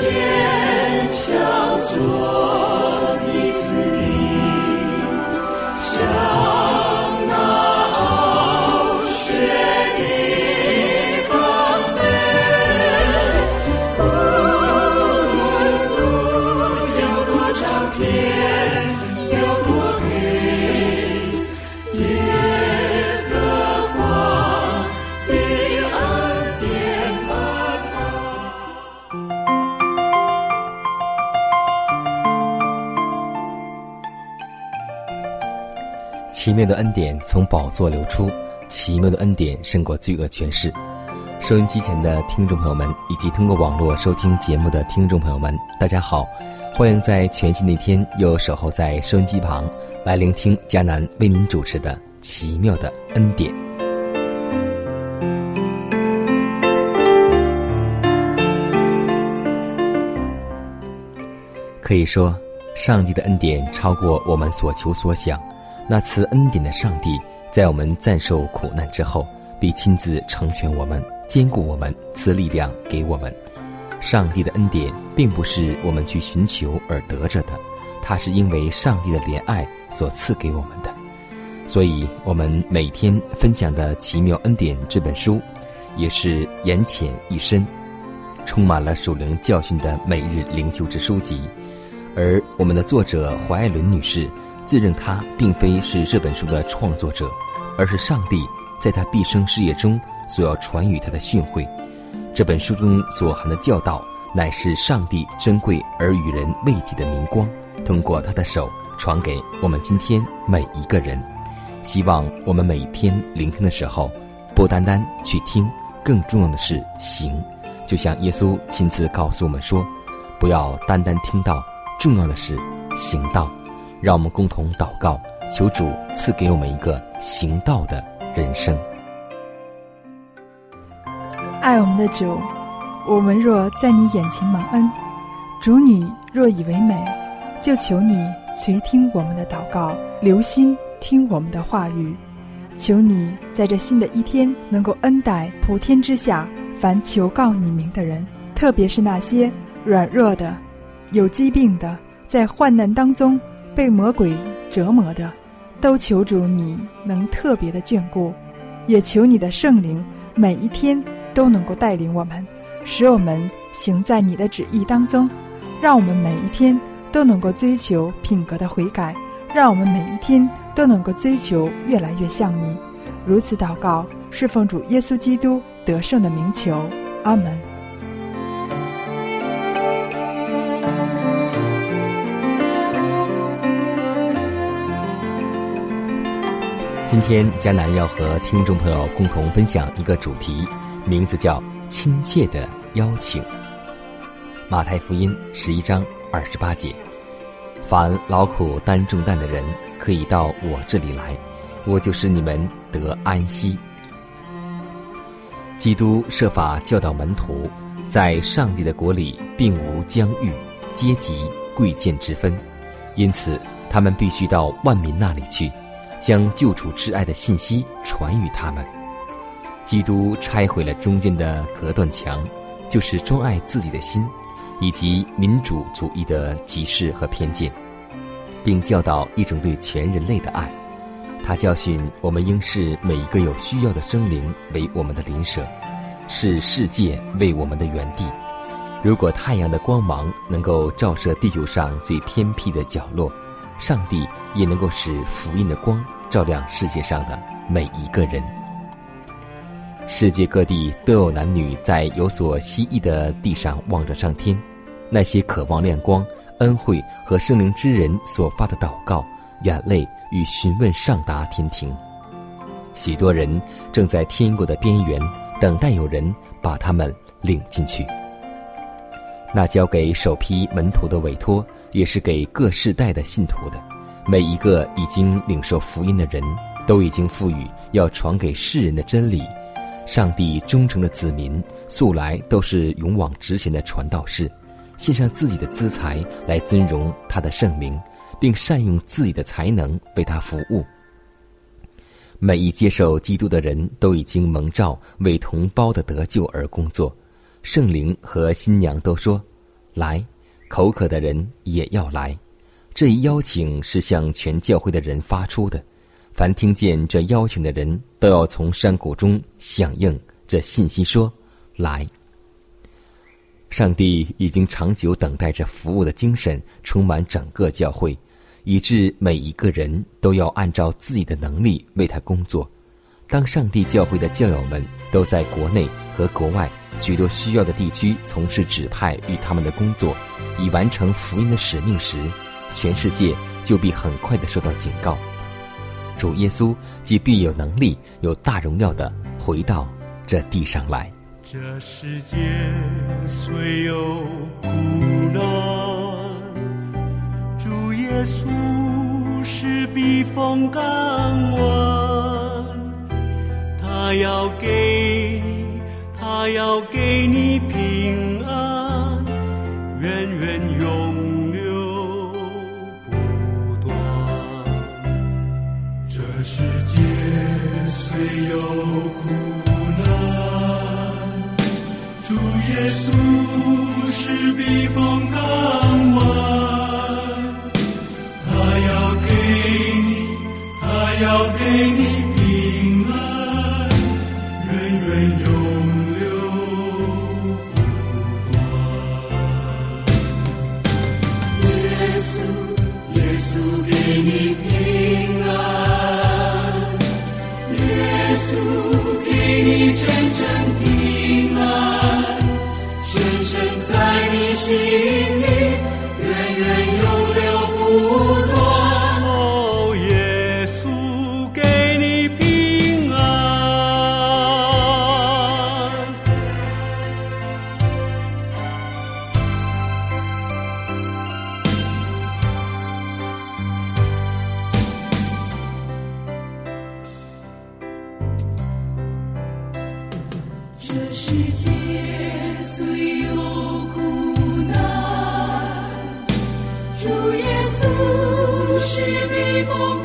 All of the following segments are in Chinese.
坚强做。奇妙的恩典从宝座流出，奇妙的恩典胜过罪恶权势。收音机前的听众朋友们，以及通过网络收听节目的听众朋友们，大家好，欢迎在全新的一天又守候在收音机旁，来聆听迦南为您主持的奇妙的恩典。可以说，上帝的恩典超过我们所求所想。那赐恩典的上帝，在我们暂受苦难之后，必亲自成全我们，兼顾我们，赐力量给我们。上帝的恩典并不是我们去寻求而得着的，它是因为上帝的怜爱所赐给我们的。所以，我们每天分享的《奇妙恩典》这本书，也是言浅意深，充满了属灵教训的每日灵修之书籍。而我们的作者怀爱伦女士。自认他并非是这本书的创作者，而是上帝在他毕生事业中所要传与他的训诲。这本书中所含的教导，乃是上帝珍贵而与人慰藉的明光，通过他的手传给我们今天每一个人。希望我们每天聆听的时候，不单单去听，更重要的是行。就像耶稣亲自告诉我们说：“不要单单听到，重要的是行道。”让我们共同祷告，求主赐给我们一个行道的人生。爱我们的主，我们若在你眼前蒙恩，主女若以为美，就求你垂听我们的祷告，留心听我们的话语。求你在这新的一天，能够恩待普天之下凡求告你名的人，特别是那些软弱的、有疾病的，在患难当中。被魔鬼折磨的，都求主你能特别的眷顾，也求你的圣灵每一天都能够带领我们，使我们行在你的旨意当中，让我们每一天都能够追求品格的悔改，让我们每一天都能够追求越来越像你。如此祷告，是奉主耶稣基督得胜的名求，阿门。今天，迦南要和听众朋友共同分享一个主题，名字叫“亲切的邀请”。马太福音十一章二十八节：“凡劳苦担重担的人，可以到我这里来，我就使你们得安息。”基督设法教导门徒，在上帝的国里并无疆域、阶级、贵贱之分，因此他们必须到万民那里去。将救主之爱的信息传与他们。基督拆毁了中间的隔断墙，就是专爱自己的心，以及民主主义的歧视和偏见，并教导一种对全人类的爱。他教训我们应视每一个有需要的生灵为我们的邻舍，视世界为我们的园地。如果太阳的光芒能够照射地球上最偏僻的角落。上帝也能够使福音的光照亮世界上的每一个人。世界各地都有男女在有所希冀的地上望着上天，那些渴望亮光恩惠和圣灵之人所发的祷告、眼泪与询问上达天庭。许多人正在天国的边缘，等待有人把他们领进去。那交给首批门徒的委托，也是给各世代的信徒的。每一个已经领受福音的人，都已经赋予要传给世人的真理。上帝忠诚的子民，素来都是勇往直前的传道士，献上自己的资财来尊荣他的圣名，并善用自己的才能为他服务。每一接受基督的人都已经蒙召为同胞的得救而工作。圣灵和新娘都说：“来，口渴的人也要来。”这一邀请是向全教会的人发出的。凡听见这邀请的人，都要从山谷中响应这信息，说：“来。”上帝已经长久等待着服务的精神充满整个教会，以致每一个人都要按照自己的能力为他工作。当上帝教会的教友们都在国内和国外许多需要的地区从事指派与他们的工作，以完成福音的使命时，全世界就必很快的受到警告。主耶稣即必有能力、有大荣耀的回到这地上来。这世界虽有苦难，主耶稣是避风港湾。他要给，他要给你平安，源源永流不断。这世界虽有苦难，主耶稣是避风港湾。他要给你，他要给你世界虽有苦难，主耶稣是避风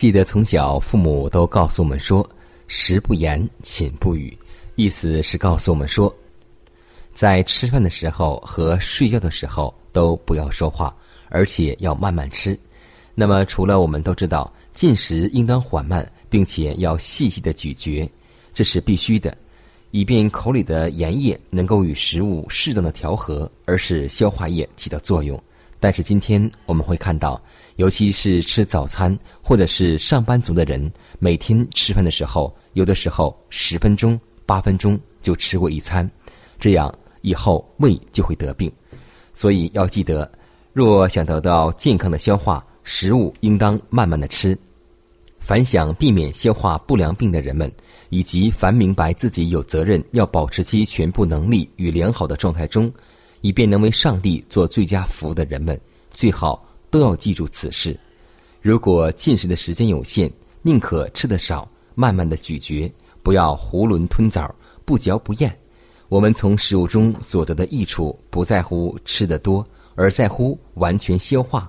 记得从小父母都告诉我们说：“食不言，寝不语。”意思是告诉我们说，在吃饭的时候和睡觉的时候都不要说话，而且要慢慢吃。那么，除了我们都知道进食应当缓慢，并且要细细的咀嚼，这是必须的，以便口里的盐液能够与食物适当的调和，而使消化液起到作用。但是今天我们会看到，尤其是吃早餐或者是上班族的人，每天吃饭的时候，有的时候十分钟、八分钟就吃过一餐，这样以后胃就会得病。所以要记得，若想得到健康的消化，食物应当慢慢的吃。凡想避免消化不良病的人们，以及凡明白自己有责任要保持其全部能力与良好的状态中。以便能为上帝做最佳服务的人们，最好都要记住此事。如果进食的时间有限，宁可吃得少，慢慢的咀嚼，不要囫囵吞枣，不嚼不咽。我们从食物中所得的益处，不在乎吃得多，而在乎完全消化；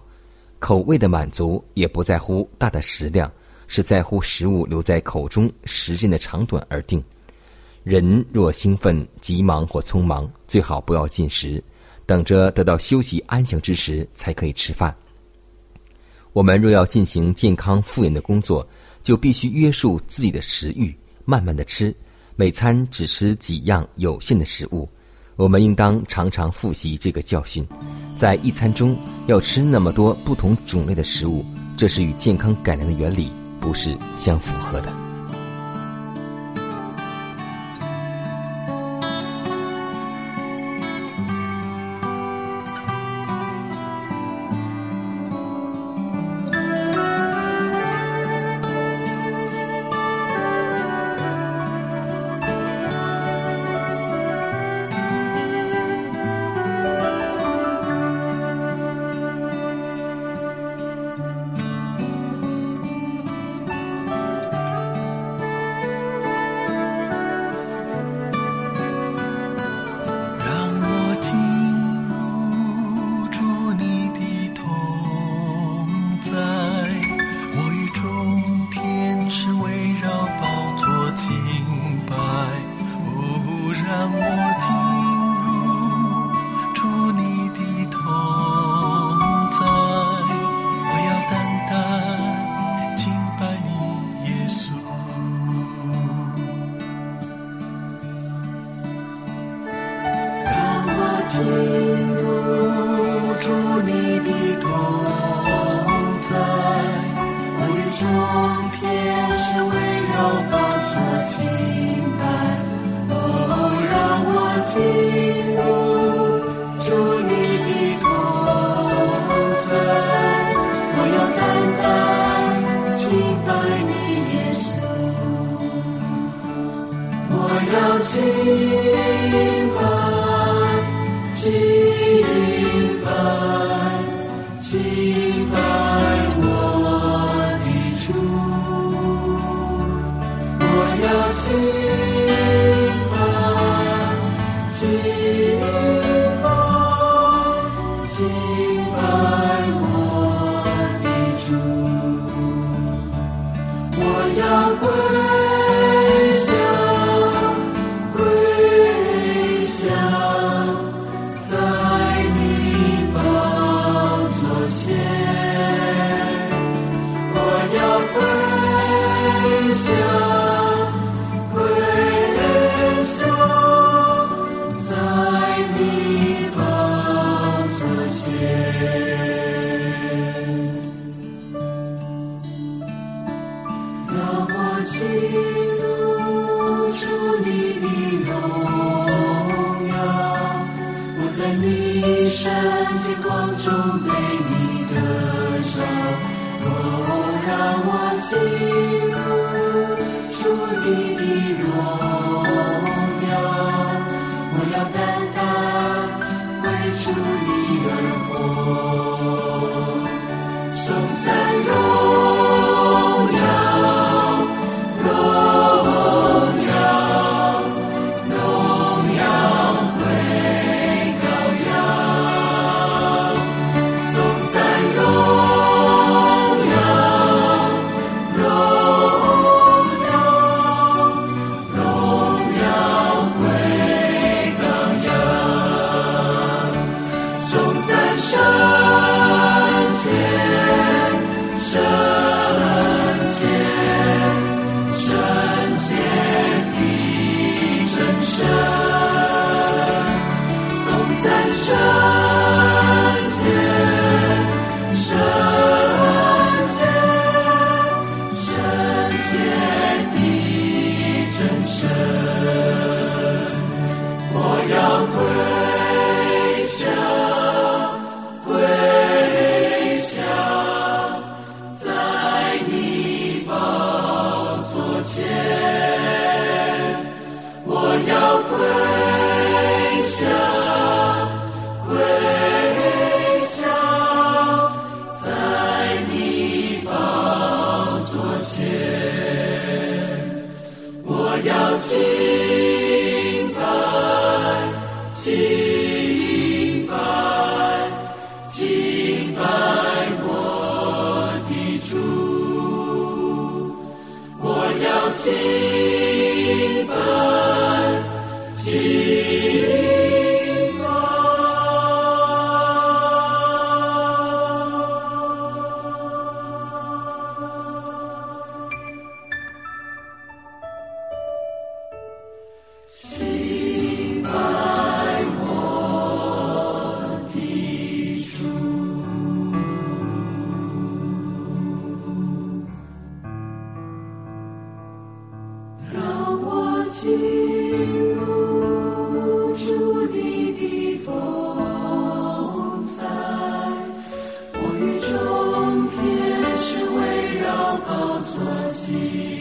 口味的满足，也不在乎大的食量，是在乎食物留在口中时间的长短而定。人若兴奋、急忙或匆忙，最好不要进食，等着得到休息安详之时才可以吃饭。我们若要进行健康复原的工作，就必须约束自己的食欲，慢慢的吃，每餐只吃几样有限的食物。我们应当常常复习这个教训，在一餐中要吃那么多不同种类的食物，这是与健康改良的原理不是相符合的。荣敬宝座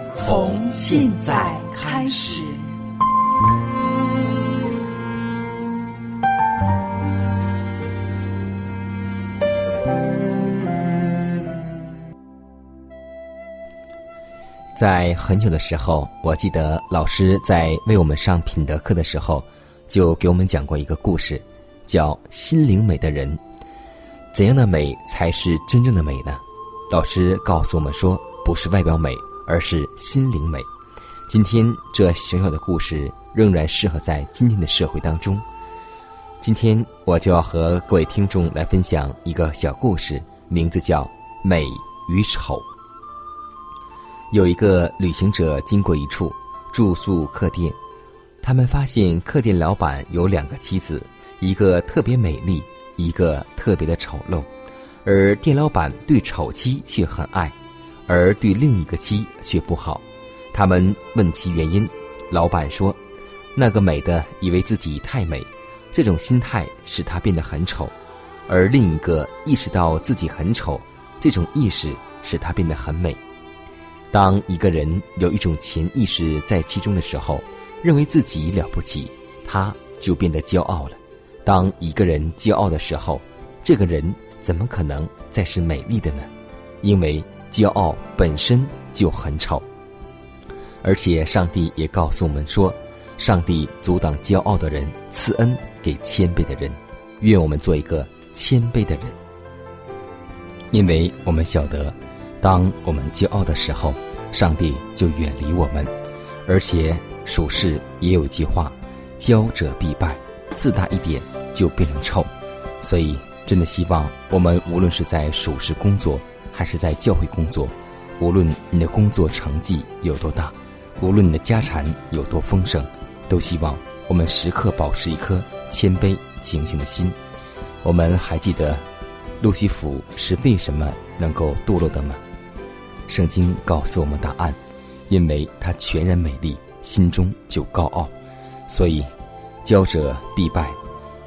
从现在开始。在很久的时候，我记得老师在为我们上品德课的时候，就给我们讲过一个故事，叫“心灵美的人”。怎样的美才是真正的美呢？老师告诉我们说，不是外表美，而是心灵美。今天这小小的故事仍然适合在今天的社会当中。今天我就要和各位听众来分享一个小故事，名字叫《美与丑》。有一个旅行者经过一处住宿客店，他们发现客店老板有两个妻子，一个特别美丽，一个特别的丑陋，而店老板对丑妻却很爱，而对另一个妻却不好。他们问其原因，老板说：“那个美的以为自己太美，这种心态使他变得很丑；而另一个意识到自己很丑，这种意识使他变得很美。”当一个人有一种潜意识在其中的时候，认为自己了不起，他就变得骄傲了。当一个人骄傲的时候，这个人怎么可能再是美丽的呢？因为骄傲本身就很丑。而且上帝也告诉我们说，上帝阻挡骄傲的人，赐恩给谦卑的人。愿我们做一个谦卑的人，因为我们晓得。当我们骄傲的时候，上帝就远离我们，而且属世也有一句话：“骄者必败。”自大一点就变成臭。所以，真的希望我们无论是在属世工作，还是在教会工作，无论你的工作成绩有多大，无论你的家产有多丰盛，都希望我们时刻保持一颗谦卑警醒的心。我们还记得路西弗是为什么能够堕落的吗？圣经告诉我们答案，因为他全然美丽，心中就高傲，所以骄者必败。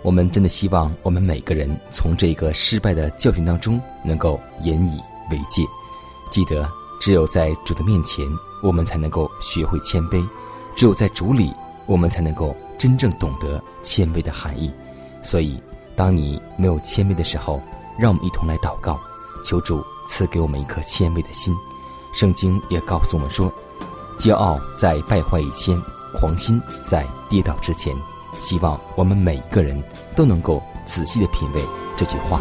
我们真的希望我们每个人从这个失败的教训当中能够引以为戒，记得，只有在主的面前，我们才能够学会谦卑；只有在主里，我们才能够真正懂得谦卑的含义。所以，当你没有谦卑的时候，让我们一同来祷告，求主赐给我们一颗谦卑的心。圣经也告诉我们说：“骄傲在败坏以前，狂心在跌倒之前。”希望我们每一个人都能够仔细的品味这句话。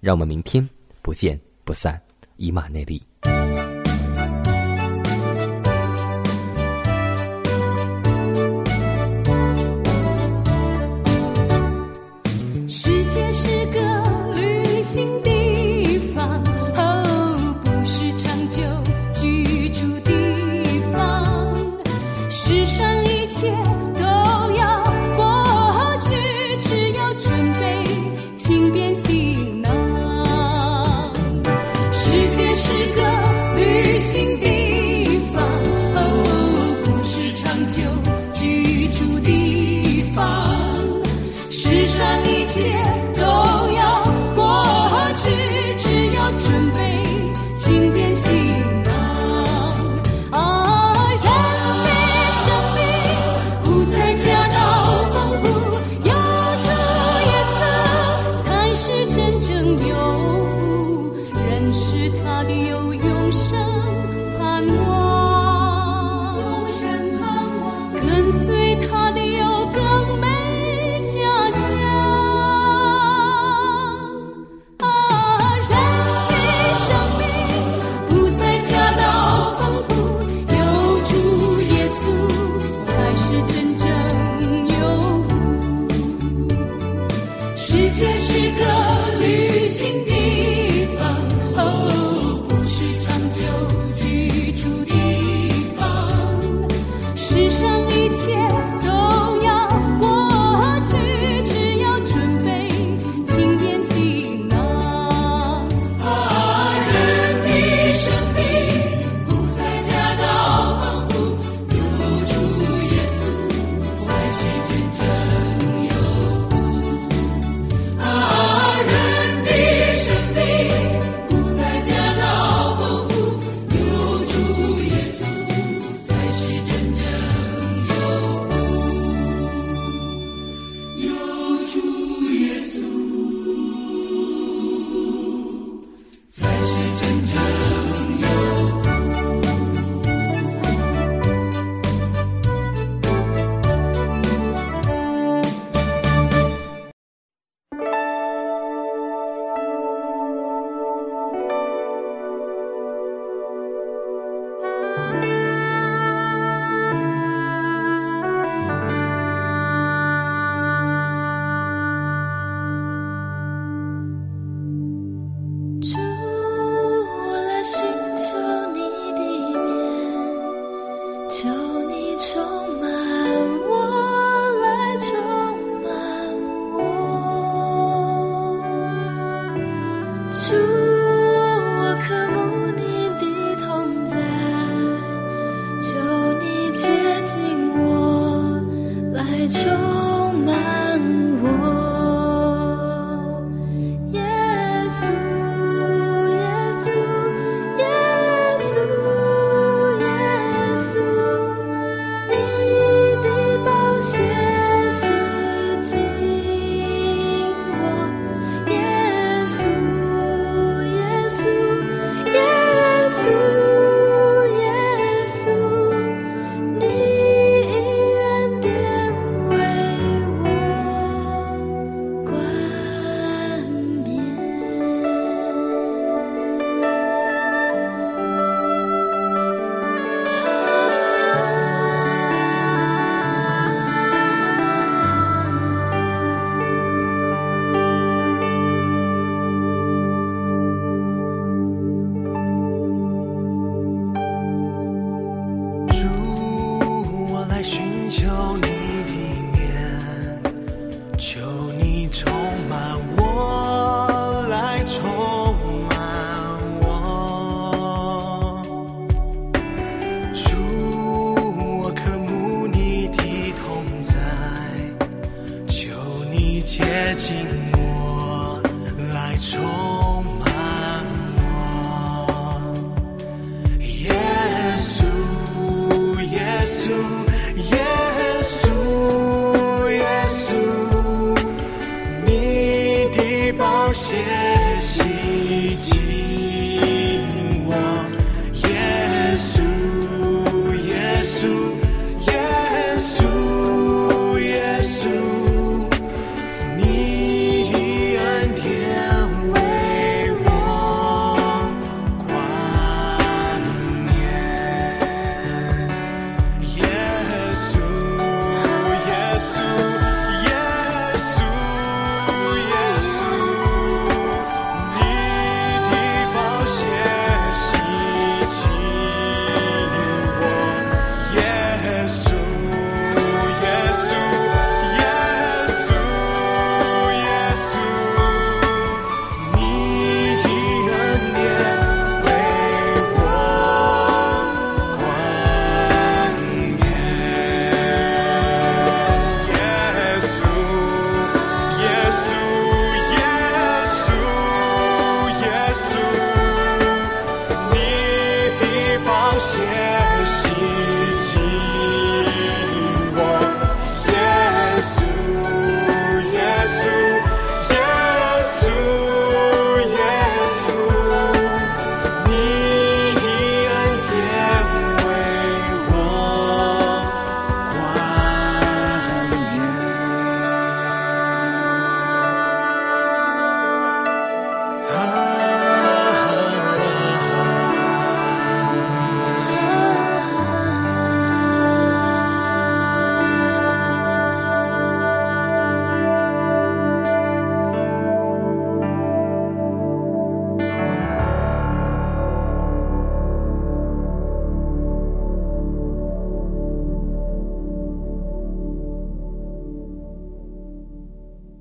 让我们明天不见不散，以马内利。就求你。